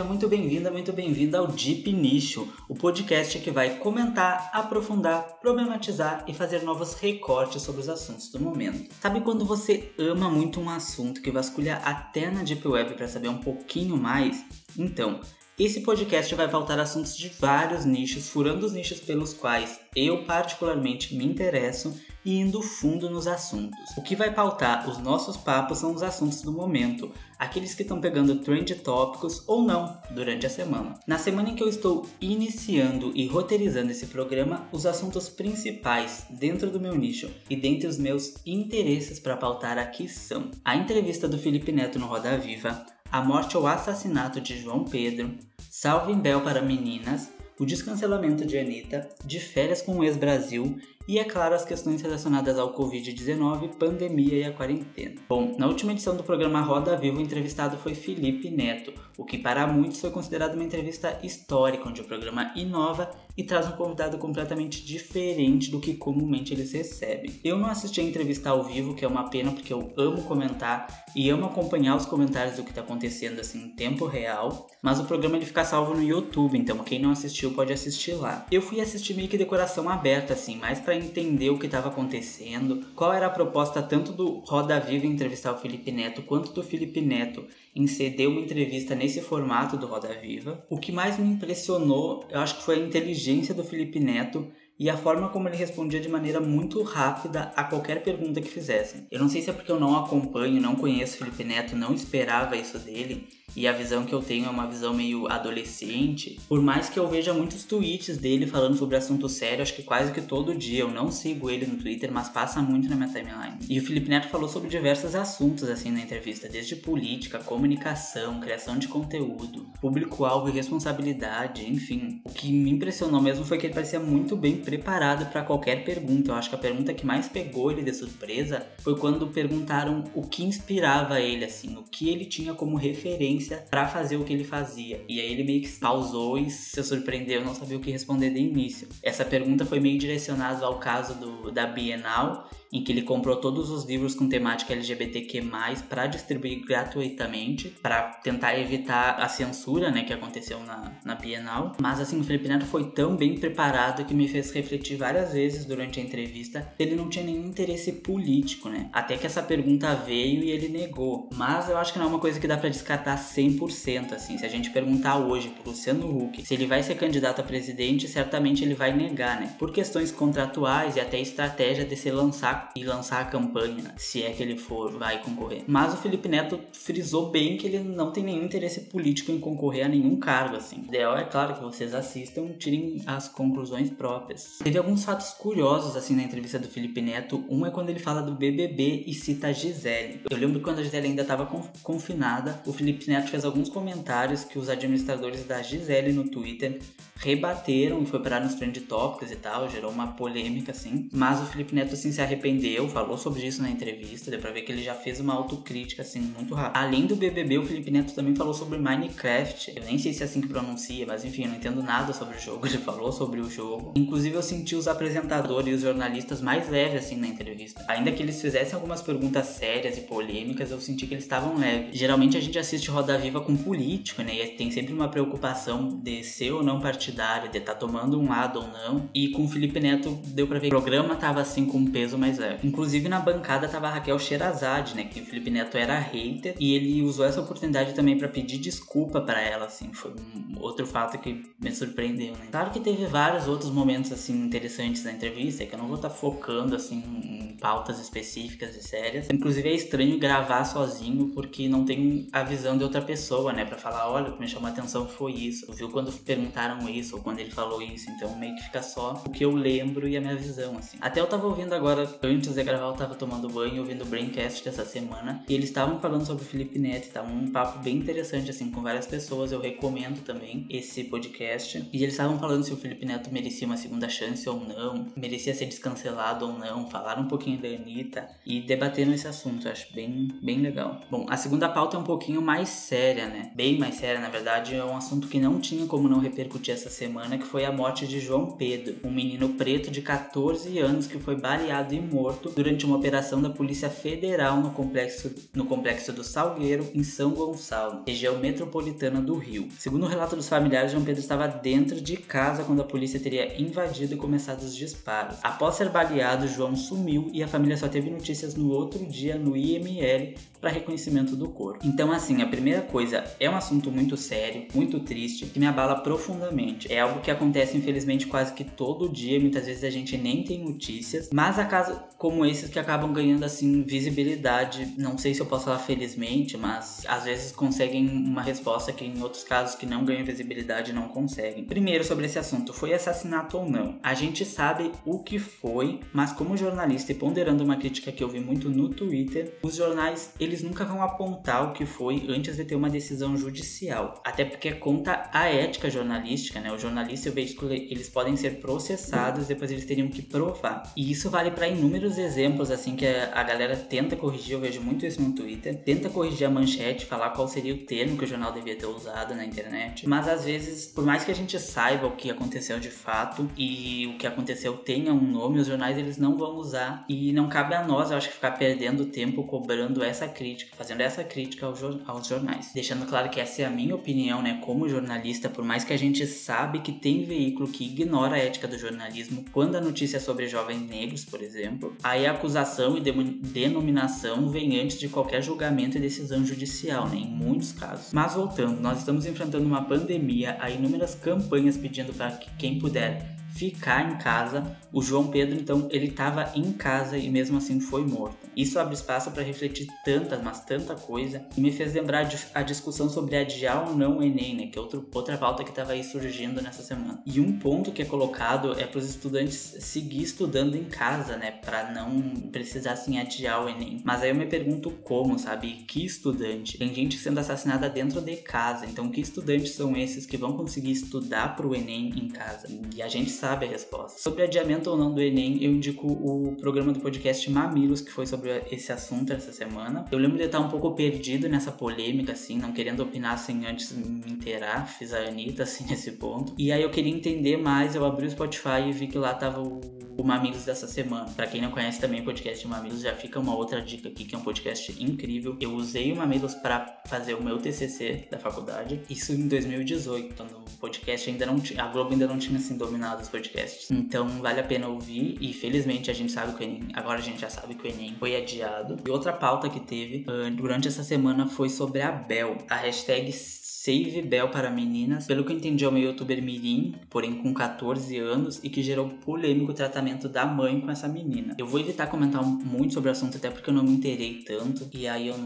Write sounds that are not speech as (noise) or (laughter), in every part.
Seja muito bem-vinda, muito bem-vinda ao Deep Nicho, o podcast que vai comentar, aprofundar, problematizar e fazer novos recortes sobre os assuntos do momento. Sabe quando você ama muito um assunto que vasculha até na Deep Web para saber um pouquinho mais? Então, esse podcast vai pautar assuntos de vários nichos, furando os nichos pelos quais eu particularmente me interesso e indo fundo nos assuntos. O que vai pautar os nossos papos são os assuntos do momento, aqueles que estão pegando trend tópicos ou não durante a semana. Na semana em que eu estou iniciando e roteirizando esse programa, os assuntos principais dentro do meu nicho e dentre os meus interesses para pautar aqui são a entrevista do Felipe Neto no Roda Viva, a morte ou assassinato de João Pedro, Salve Bel para meninas, o descancelamento de Anitta, de férias com o ex-Brasil e, é claro, as questões relacionadas ao Covid-19, pandemia e a quarentena. Bom, na última edição do programa Roda Viva, o entrevistado foi Felipe Neto, o que para muitos foi considerado uma entrevista histórica, onde o programa inova e traz um convidado completamente diferente do que comumente eles recebem. Eu não assisti a entrevista ao vivo, que é uma pena porque eu amo comentar e amo acompanhar os comentários do que está acontecendo assim em tempo real, mas o programa ele fica salvo no YouTube, então quem não assistiu pode assistir lá. Eu fui assistir meio que decoração aberta assim, mais para entender o que estava acontecendo, qual era a proposta tanto do Roda Viva entrevistar o Felipe Neto, quanto do Felipe Neto em ceder uma entrevista nesse formato do Roda Viva. O que mais me impressionou, eu acho que foi a inteligência do Felipe Neto e a forma como ele respondia de maneira muito rápida a qualquer pergunta que fizessem. Eu não sei se é porque eu não acompanho, não conheço Felipe Neto, não esperava isso dele, e a visão que eu tenho é uma visão meio adolescente. Por mais que eu veja muitos tweets dele falando sobre assunto sério, acho que quase que todo dia eu não sigo ele no Twitter, mas passa muito na minha timeline. E o Felipe Neto falou sobre diversos assuntos assim na entrevista, desde política, comunicação, criação de conteúdo, público-alvo e responsabilidade, enfim. O que me impressionou mesmo foi que ele parecia muito bem preparado para qualquer pergunta. Eu acho que a pergunta que mais pegou ele de surpresa foi quando perguntaram o que inspirava ele assim, o que ele tinha como referência para fazer o que ele fazia. E aí ele meio que pausou e se surpreendeu, não sabia o que responder de início. Essa pergunta foi meio direcionada ao caso do, da Bienal em que ele comprou todos os livros com temática LGBTQ+, para distribuir gratuitamente, para tentar evitar a censura, né, que aconteceu na, na Bienal. Mas assim, o Felipe Neto foi tão bem preparado que me fez refletir várias vezes durante a entrevista. Ele não tinha nenhum interesse político, né? Até que essa pergunta veio e ele negou. Mas eu acho que não é uma coisa que dá para descartar 100%, assim. Se a gente perguntar hoje pro Luciano Huck se ele vai ser candidato a presidente, certamente ele vai negar, né? Por questões contratuais e até estratégia de se lançar e lançar a campanha, se é que ele for, vai concorrer. Mas o Felipe Neto frisou bem que ele não tem nenhum interesse político em concorrer a nenhum cargo, assim. O ideal é claro que vocês assistam, tirem as conclusões próprias. Teve alguns fatos curiosos, assim, na entrevista do Felipe Neto. Um é quando ele fala do BBB e cita a Gisele. Eu lembro quando a Gisele ainda estava confinada, o Felipe Neto fez alguns comentários que os administradores da Gisele no Twitter rebateram e foi parar nos trend topics e tal, gerou uma polêmica, assim. Mas o Felipe Neto, assim, se arrependeu arrependeu, falou sobre isso na entrevista, deu pra ver que ele já fez uma autocrítica, assim, muito rápido. Além do BBB, o Felipe Neto também falou sobre Minecraft. Eu nem sei se é assim que pronuncia, mas enfim, eu não entendo nada sobre o jogo. (laughs) Ele falou sobre o jogo. Inclusive, eu senti os apresentadores e os jornalistas mais leves, assim, na entrevista. Ainda que eles fizessem algumas perguntas sérias e polêmicas, eu senti que eles estavam leves. Geralmente a gente assiste Roda Viva com político, né? E tem sempre uma preocupação de ser ou não partidário, de estar tá tomando um lado ou não. E com o Felipe Neto, deu pra ver que o programa tava, assim, com um peso mais leve. Inclusive na bancada tava a Raquel Sherazade, né? Que o Felipe Neto era hater e ele usou essa oportunidade também para pedir desculpa para ela, assim. Foi um outro fato que me surpreendeu, né? Claro que teve vários outros momentos, assim, interessantes na entrevista, que eu não vou estar tá focando, assim, em pautas específicas e sérias. Inclusive é estranho gravar sozinho porque não tem a visão de outra pessoa, né? Pra falar, olha, o que me chamou a atenção foi isso. Viu quando perguntaram isso ou quando ele falou isso. Então meio que fica só o que eu lembro e a minha visão, assim. Até eu tava ouvindo agora, antes de gravar, eu tava tomando banho ouvindo o Braincast dessa semana e eles estavam falando sobre o Felipe Neto tava um papo bem interessante, assim, com várias pessoas. Eu recomendo também esse podcast. E eles estavam falando se o Felipe Neto merecia uma segunda chance ou não, merecia ser descancelado ou não, falaram um pouquinho da Anitta e debateram esse assunto. Eu acho bem, bem legal. Bom, a segunda pauta é um pouquinho mais séria, né? Bem mais séria, na verdade, é um assunto que não tinha como não repercutir essa semana, que foi a morte de João Pedro, um menino preto de 14 anos que foi baleado e morto morto durante uma operação da Polícia Federal no complexo, no complexo do Salgueiro, em São Gonçalo, região metropolitana do Rio. Segundo o relato dos familiares, João Pedro estava dentro de casa quando a polícia teria invadido e começado os disparos. Após ser baleado, João sumiu e a família só teve notícias no outro dia no IML para reconhecimento do corpo. Então, assim, a primeira coisa é um assunto muito sério, muito triste, que me abala profundamente. É algo que acontece, infelizmente, quase que todo dia. Muitas vezes a gente nem tem notícias, mas há casos como esses que acabam ganhando, assim, visibilidade. Não sei se eu posso falar felizmente, mas às vezes conseguem uma resposta que em outros casos que não ganham visibilidade não conseguem. Primeiro, sobre esse assunto, foi assassinato ou não? A gente sabe o que foi, mas como jornalista e ponderando uma crítica que eu vi muito no Twitter, os jornais, eles eles nunca vão apontar o que foi antes de ter uma decisão judicial. Até porque conta a ética jornalística, né? O jornalista e o veículo, eles podem ser processados, depois eles teriam que provar. E isso vale para inúmeros exemplos, assim, que a galera tenta corrigir, eu vejo muito isso no Twitter, tenta corrigir a manchete, falar qual seria o termo que o jornal devia ter usado na internet. Mas às vezes, por mais que a gente saiba o que aconteceu de fato e o que aconteceu tenha um nome, os jornais eles não vão usar. E não cabe a nós, eu acho, ficar perdendo tempo cobrando essa crítica, fazendo essa crítica aos, jornais. Deixando claro que essa é a minha opinião, né, como jornalista, por mais que a gente sabe que tem veículo que ignora a ética do jornalismo quando a notícia é sobre jovens negros, por exemplo, aí a acusação e denominação vem antes de qualquer julgamento e decisão judicial, né, em muitos casos. Mas voltando, nós estamos enfrentando uma pandemia, há inúmeras campanhas pedindo para que quem puder ficar em casa. O João Pedro, então, ele estava em casa e mesmo assim foi morto. Isso abre espaço para refletir tanta, mas tanta coisa, e me fez lembrar a discussão sobre adiar ou não o Enem, né, que é outro, outra pauta que estava aí surgindo nessa semana. E um ponto que é colocado é para os estudantes seguir estudando em casa, né, para não precisar assim adiar o Enem. Mas aí eu me pergunto como, sabe? Que estudante? Tem gente sendo assassinada dentro de casa, então que estudantes são esses que vão conseguir estudar para o Enem em casa? E a gente sabe a resposta. Sobre adiamento ou não do Enem, eu indico o programa do podcast Mamilos, que foi sobre sobre esse assunto essa semana. Eu lembro de estar um pouco perdido nessa polêmica, assim, não querendo opinar sem antes me inteirar. Fiz a Anitta, assim, (laughs) nesse ponto. E aí eu queria entender mais, eu abri o Spotify e vi que lá tava o o Mamilos dessa semana. Para quem não conhece também o podcast Mamilos, já fica uma outra dica aqui que é um podcast incrível. Eu usei o Mamilos para fazer o meu TCC da faculdade, isso em 2018, quando o podcast ainda não tinha, a Globo ainda não tinha assim dominado os podcasts. Então vale a pena ouvir e felizmente a gente sabe que o Enem, agora a gente já sabe que o Enem foi adiado. E outra pauta que teve uh, durante essa semana foi sobre a Bel, a hashtag Save Bell para meninas. Pelo que eu entendi, é uma youtuber mirim, porém com 14 anos, e que gerou polêmico tratamento da mãe com essa menina. Eu vou evitar comentar muito sobre o assunto, até porque eu não me inteirei tanto, e aí eu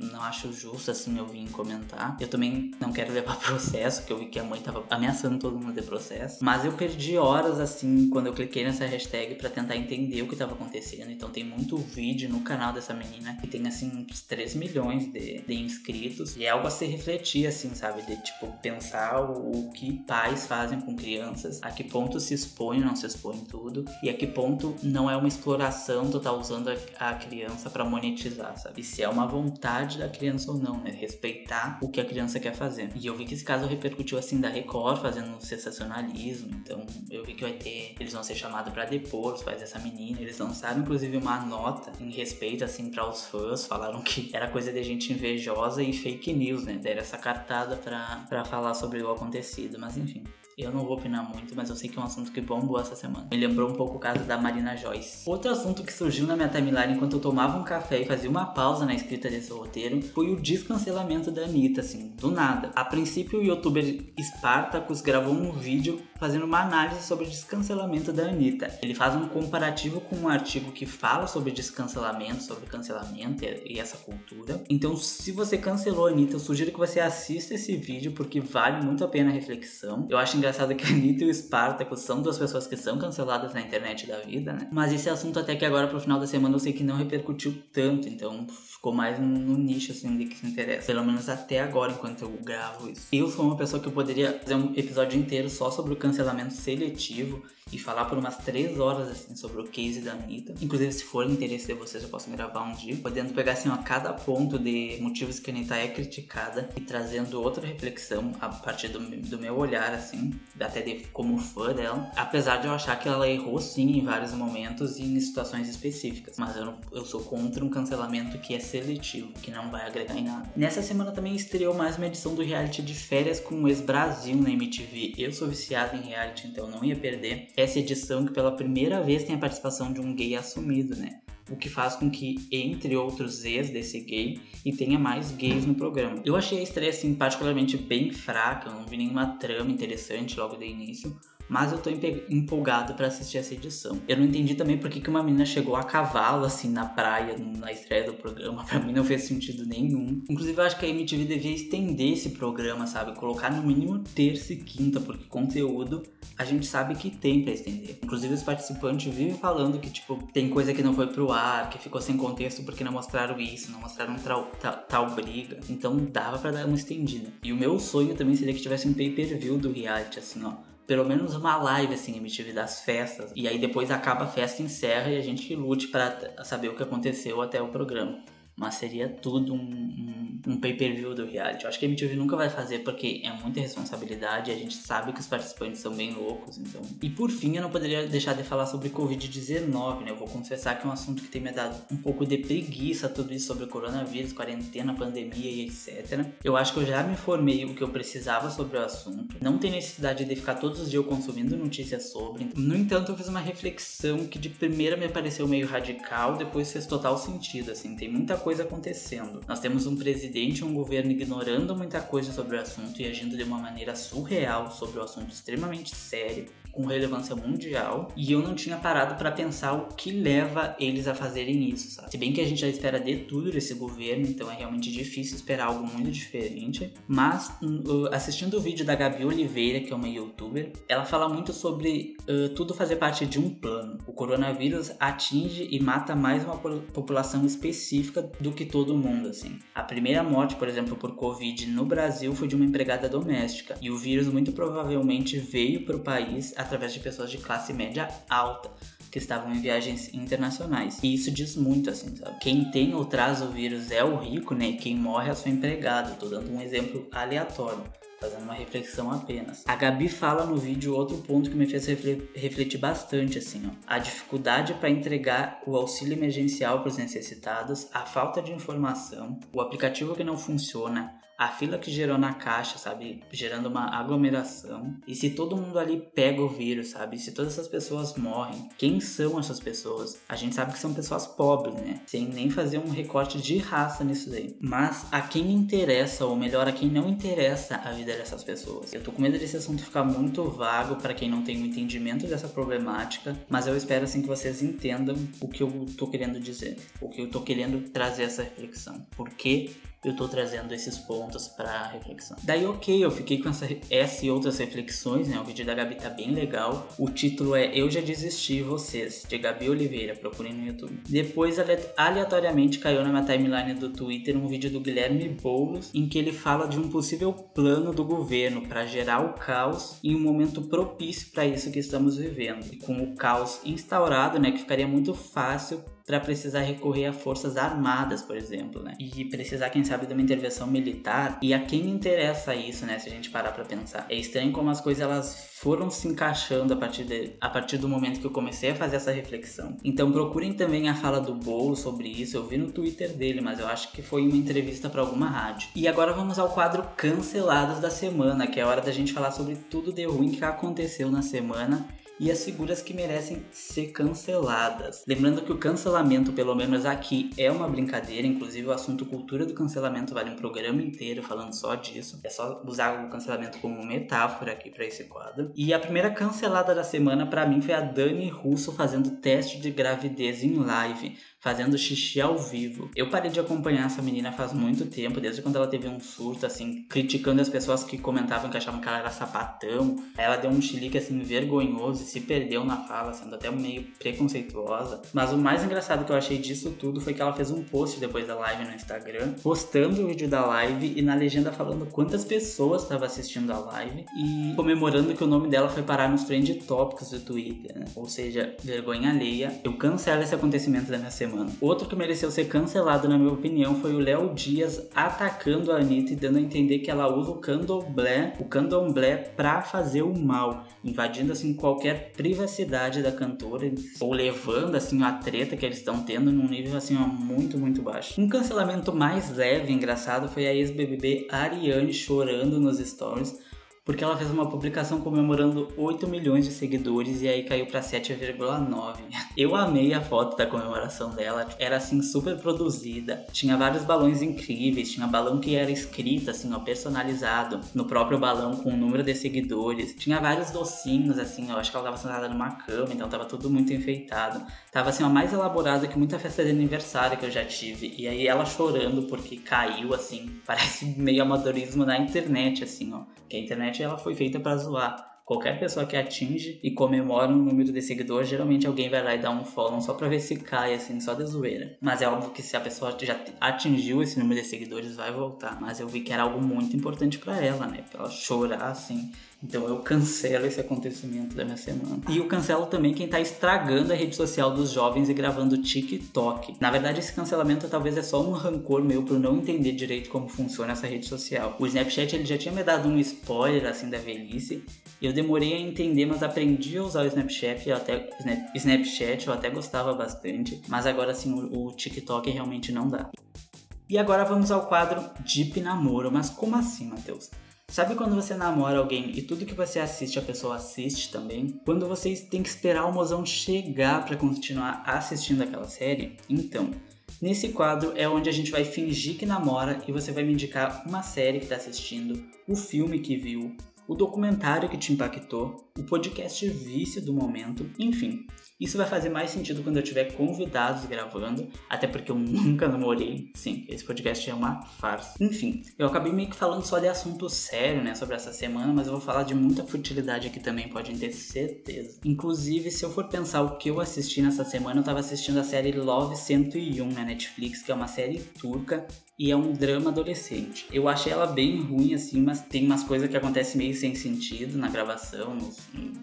não acho justo assim eu vim comentar. Eu também não quero levar (laughs) processo, que eu vi que a mãe tava ameaçando todo mundo de processo. Mas eu perdi horas assim quando eu cliquei nessa hashtag para tentar entender o que estava acontecendo. Então tem muito vídeo no canal dessa menina que tem assim uns 3 milhões de, de inscritos. E é algo a se refletir assim sabe? De tipo, pensar o, que pais fazem com crianças, a que ponto se expõe não se expõe tudo, e a que ponto não é uma exploração tu tá usando a, a criança para monetizar, sabe? E se é uma vontade da criança ou não, né? Respeitar o que a criança quer fazer. E eu vi que esse caso repercutiu assim da Record fazendo sensacionalismo, então eu vi que vai ter, eles vão ser chamados para depor os pais dessa menina, eles lançaram inclusive uma nota em respeito assim para os fãs, falaram que era coisa de gente invejosa e fake news, né? Deram essa cartada para falar sobre o acontecido, mas enfim. Eu não vou opinar muito, mas eu sei que é um assunto que bombou essa semana. Me lembrou um pouco o caso da Marina Joyce. Outro assunto que surgiu na minha timeline enquanto eu tomava um café e fazia uma pausa na escrita desse roteiro foi o descancelamento da Anitta, assim, do nada. A princípio, o youtuber Spartacus gravou um vídeo fazendo uma análise sobre o descancelamento da Anitta. Ele faz um comparativo com um artigo que fala sobre descancelamento, sobre cancelamento e essa cultura. Então, se você cancelou a Anitta, eu sugiro que você assista esse vídeo porque vale muito a pena a reflexão. Eu acho engraçado que a Anitta e o Spartacus são duas pessoas que são canceladas na internet da vida, né? Mas esse assunto até que agora pro final da semana eu sei que não repercutiu tanto, então ficou mais no, no nicho assim de que se interessa. Pelo menos até agora, enquanto eu gravo isso. Eu sou uma pessoa que eu poderia fazer um episódio inteiro só sobre o cancelamento seletivo e falar por umas três horas assim sobre o case da Anitta. Inclusive, se for interesse de vocês, eu posso gravar um dia, podendo pegar assim a cada ponto de motivos que a Anitta é criticada e trazendo outra reflexão a partir do, do meu olhar, assim. Até de, como fã dela. Apesar de eu achar que ela errou sim em vários momentos e em situações específicas. Mas eu, eu sou contra um cancelamento que é seletivo, que não vai agregar em nada. Nessa semana também estreou mais uma edição do reality de férias com o ex-Brasil na MTV. Eu sou viciado em reality, então não ia perder essa edição que pela primeira vez tem a participação de um gay assumido, né? O que faz com que entre outros ex desse gay e tenha mais gays no programa. Eu achei a estreia assim particularmente bem fraca, não vi nenhuma trama interessante logo de início, mas eu tô empolgado para assistir essa edição. Eu não entendi também por que uma menina chegou a cavalo assim na praia na estreia do programa. (laughs) Para mim não fez sentido nenhum. Inclusive eu acho que a MTV devia estender esse programa, sabe? Colocar no mínimo terça e quinta, porque conteúdo a gente sabe que tem para estender. Inclusive os participantes vivem falando que tipo tem coisa que não foi pro ar, que ficou sem contexto porque não mostraram isso, não mostraram tal, tal, tal briga. Então dava para dar uma estendida. E o meu sonho também seria que tivesse um pay-per-view do reality assim, ó pelo menos uma live assim, MTV das festas. E aí depois acaba a festa, encerra e a gente lute para saber o que aconteceu até o programa mas seria tudo um, um, um pay-per-view do reality. Eu acho que a MTV nunca vai fazer porque é muita responsabilidade, a gente sabe que os participantes são bem loucos, então... E por fim, eu não poderia deixar de falar sobre Covid-19, né? Eu vou confessar que é um assunto que tem me dado um pouco de preguiça, tudo isso sobre coronavírus, quarentena, pandemia e etc. Eu acho que eu já me informei o que eu precisava sobre o assunto, não tem necessidade de ficar todos os dias consumindo notícias sobre. No entanto, eu fiz uma reflexão que de primeira me pareceu meio radical, depois fez total sentido, assim, tem muita coisa coisa acontecendo. Nós temos um presidente e um governo ignorando muita coisa sobre o assunto e agindo de uma maneira surreal sobre o assunto extremamente sério com relevância mundial e eu não tinha parado para pensar o que leva eles a fazerem isso, sabe? Se bem que a gente já espera de tudo desse governo, então é realmente difícil esperar algo muito diferente. Mas hum, assistindo o vídeo da Gabi Oliveira, que é uma youtuber, ela fala muito sobre uh, tudo fazer parte de um plano. O coronavírus atinge e mata mais uma população específica do que todo mundo, assim. A primeira morte, por exemplo, por Covid no Brasil foi de uma empregada doméstica e o vírus muito provavelmente veio para o país através de pessoas de classe média alta que estavam em viagens internacionais. E isso diz muito, assim, sabe? Quem tem ou traz o vírus é o rico, né? Quem morre é a sua empregada. Tô dando um exemplo aleatório fazendo uma reflexão apenas. A Gabi fala no vídeo outro ponto que me fez refletir bastante assim, ó. A dificuldade para entregar o auxílio emergencial para os necessitados, a falta de informação, o aplicativo que não funciona, a fila que gerou na caixa, sabe? Gerando uma aglomeração. E se todo mundo ali pega o vírus, sabe? Se todas essas pessoas morrem, quem são essas pessoas? A gente sabe que são pessoas pobres, né? Sem nem fazer um recorte de raça nisso daí. Mas a quem interessa, ou melhor, a quem não interessa a vida dessas pessoas. Eu tô com medo desse assunto ficar muito vago para quem não tem um entendimento dessa problemática, mas eu espero assim que vocês entendam o que eu tô querendo dizer, o que eu tô querendo trazer essa reflexão. Porque eu tô trazendo esses pontos para reflexão. Daí, ok, eu fiquei com essa, essa e outras reflexões, né? O vídeo da Gabi tá bem legal. O título é Eu Já Desisti Vocês, de Gabi Oliveira, procurem no YouTube. Depois, aleatoriamente, caiu na minha timeline do Twitter um vídeo do Guilherme Boulos, em que ele fala de um possível plano do governo para gerar o caos em um momento propício para isso que estamos vivendo. E com o caos instaurado, né, que ficaria muito fácil para precisar recorrer a forças armadas, por exemplo, né? E precisar, quem sabe, de uma intervenção militar. E a quem interessa isso, né? Se a gente parar para pensar. É estranho como as coisas elas foram se encaixando a partir, de, a partir do momento que eu comecei a fazer essa reflexão. Então procurem também a fala do Bolo sobre isso. Eu vi no Twitter dele, mas eu acho que foi uma entrevista para alguma rádio. E agora vamos ao quadro Cancelados da Semana, que é hora da gente falar sobre tudo de ruim que aconteceu na semana e as figuras que merecem ser canceladas. Lembrando que o cancelamento, pelo menos aqui, é uma brincadeira, inclusive o assunto cultura do cancelamento vale um programa inteiro falando só disso. É só usar o cancelamento como metáfora aqui para esse quadro. E a primeira cancelada da semana para mim foi a Dani Russo fazendo teste de gravidez em live fazendo xixi ao vivo. Eu parei de acompanhar essa menina faz muito tempo, desde quando ela teve um surto, assim, criticando as pessoas que comentavam que achavam que ela era sapatão. Ela deu um chilique, assim, vergonhoso e se perdeu na fala, sendo até meio preconceituosa. Mas o mais engraçado que eu achei disso tudo foi que ela fez um post depois da live no Instagram, postando o vídeo da live e na legenda falando quantas pessoas estavam assistindo a live e comemorando que o nome dela foi parar nos trend tópicos do Twitter, né? Ou seja, vergonha alheia. Eu cancelo esse acontecimento da minha semana semana. Outro que mereceu ser cancelado, na minha opinião, foi o Léo Dias atacando a Anitta e dando a entender que ela usa o candomblé, o candomblé pra fazer o mal, invadindo assim qualquer privacidade da cantora ou levando assim a treta que eles estão tendo num nível assim ó, muito, muito baixo. Um cancelamento mais leve e engraçado foi a ex-BBB Ariane chorando nos stories porque ela fez uma publicação comemorando 8 milhões de seguidores e aí caiu para 7,9. (laughs) Eu amei a foto da comemoração dela, era assim super produzida, tinha vários balões incríveis, tinha balão que era escrito assim, ó, personalizado no próprio balão com o número de seguidores, tinha vários docinhos assim, eu acho que ela tava sentada numa cama, então tava tudo muito enfeitado. Tava assim, ó, mais elaborado que muita festa de aniversário que eu já tive. E aí ela chorando porque caiu assim, (laughs) parece meio amadorismo na internet assim, ó. Que a internet ela foi feita para zoar. Qualquer pessoa que atinge e comemora um número de seguidores, geralmente alguém vai lá e dá um follow só pra ver se cai, assim, só de zoeira. Mas é óbvio que se a pessoa já atingiu esse número de seguidores, vai voltar. Mas eu vi que era algo muito importante para ela, né? Pra ela chorar, assim, então eu cancelo esse acontecimento da minha semana. E eu cancelo também quem tá estragando a rede social dos jovens e gravando TikTok. Na verdade, esse cancelamento talvez é só um rancor meu por não entender direito como funciona essa rede social. O Snapchat ele já tinha me dado um spoiler assim da velhice. Eu demorei a entender, mas aprendi a usar o Snapchat, eu até Snapchat eu até gostava bastante, mas agora assim o, o TikTok realmente não dá. E agora vamos ao quadro Deep Namoro, mas como assim, Matheus? Sabe quando você namora alguém e tudo que você assiste a pessoa assiste também? Quando vocês têm que esperar o mozão chegar para continuar assistindo aquela série? Então, nesse quadro é onde a gente vai fingir que namora e você vai me indicar uma série que está assistindo, o filme que viu, o documentário que te impactou, o podcast vício do momento, enfim. Isso vai fazer mais sentido quando eu tiver convidados gravando, até porque eu (laughs) nunca namorei. Sim, esse podcast é uma farsa. Enfim, eu acabei meio que falando só de assunto sério, né, sobre essa semana, mas eu vou falar de muita futilidade aqui também, podem ter certeza. Inclusive, se eu for pensar o que eu assisti nessa semana, eu tava assistindo a série Love 101 na Netflix, que é uma série turca e é um drama adolescente. Eu achei ela bem ruim, assim, mas tem umas coisas que acontecem meio sem sentido na gravação,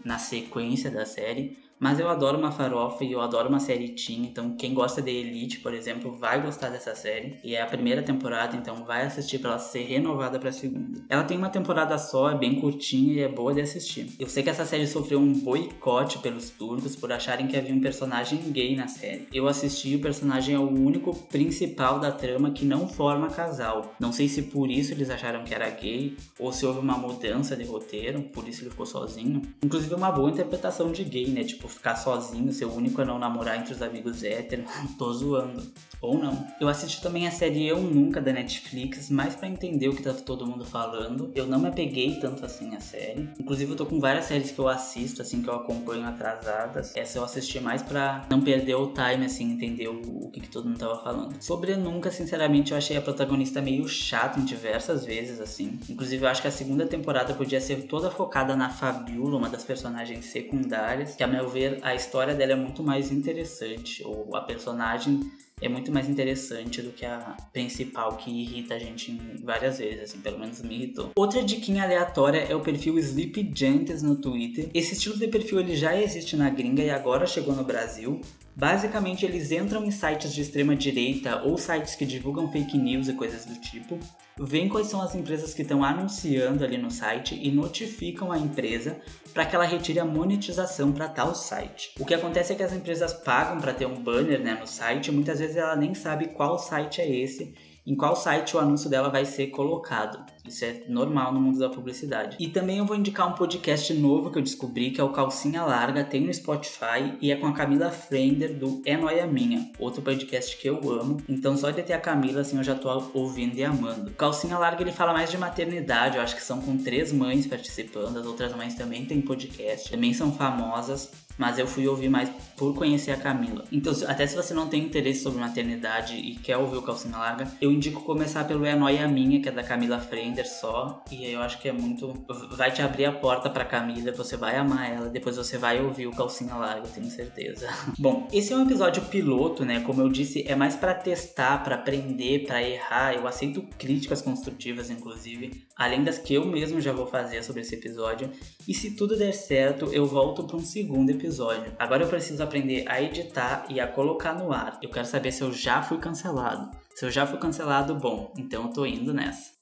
na sequência da série. Mas eu adoro uma farofa e eu adoro uma série teen, então quem gosta de Elite, por exemplo, vai gostar dessa série. E é a primeira temporada, então vai assistir para ela ser renovada para a segunda. Ela tem uma temporada só, é bem curtinha e é boa de assistir. Eu sei que essa série sofreu um boicote pelos turcos por acharem que havia um personagem gay na série. Eu assisti e o personagem é o único principal da trama que não forma casal. Não sei se por isso eles acharam que era gay ou se houve uma mudança de roteiro, por isso ele ficou sozinho. Inclusive é uma boa interpretação de gay, né? Tipo, ficar sozinho, ser o único a não namorar entre os amigos héteros. (laughs) Tô zoando. Ou não. Eu assisti também a série Eu Nunca da Netflix, mais para entender o que tá todo mundo falando. Eu não me apeguei tanto assim à série. Inclusive eu tô com várias séries que eu assisto, assim, que eu acompanho atrasadas. Essa eu assisti mais para não perder o time, assim, entender o, o que, que, todo mundo tava falando. Sobre Nunca, sinceramente, eu achei a protagonista meio chata em diversas vezes, assim. Inclusive eu acho que a segunda temporada podia ser toda focada na Fabiola, uma das personagens secundárias, que a meu ver a história dela é muito mais interessante, ou a personagem é muito mais interessante do que a principal que irrita a gente várias vezes, assim, pelo menos me irritou. Outra diquinha aleatória é o perfil Sleep Gentes no Twitter. Esse estilo de perfil ele já existe na gringa e agora chegou no Brasil. Basicamente, eles entram em sites de extrema direita ou sites que divulgam fake news e coisas do tipo, veem quais são as empresas que estão anunciando ali no site e notificam a empresa para que ela retire a monetização para tal site. O que acontece é que as empresas pagam para ter um banner né, no site e muitas vezes ela nem sabe qual site é esse em qual site o anúncio dela vai ser colocado. Isso é normal no mundo da publicidade. E também eu vou indicar um podcast novo que eu descobri, que é o Calcinha Larga, tem no Spotify e é com a Camila Frender do É Noia Minha, outro podcast que eu amo. Então só de ter a Camila, assim, eu já tô ouvindo e amando. O Calcinha Larga, ele fala mais de maternidade, eu acho que são com três mães participando, as outras mães também têm podcast, também são famosas mas eu fui ouvir mais por conhecer a Camila. Então, até se você não tem interesse sobre maternidade e quer ouvir o Calcinha Larga, eu indico começar pelo É Noia Minha, que é da Camila Frender só, e eu acho que é muito... vai te abrir a porta pra Camila, você vai amar ela, depois você vai ouvir o Calcinha Larga, tenho certeza. (laughs) Bom, esse é um episódio piloto, né? Como eu disse, é mais para testar, para aprender, para errar. Eu aceito críticas construtivas, inclusive, além das que eu mesmo já vou fazer sobre esse episódio. E se tudo der certo, eu volto para um segundo episódio. Agora eu preciso aprender a editar e a colocar no ar. Eu quero saber se eu já fui cancelado. Se eu já fui cancelado, bom, então eu tô indo nessa.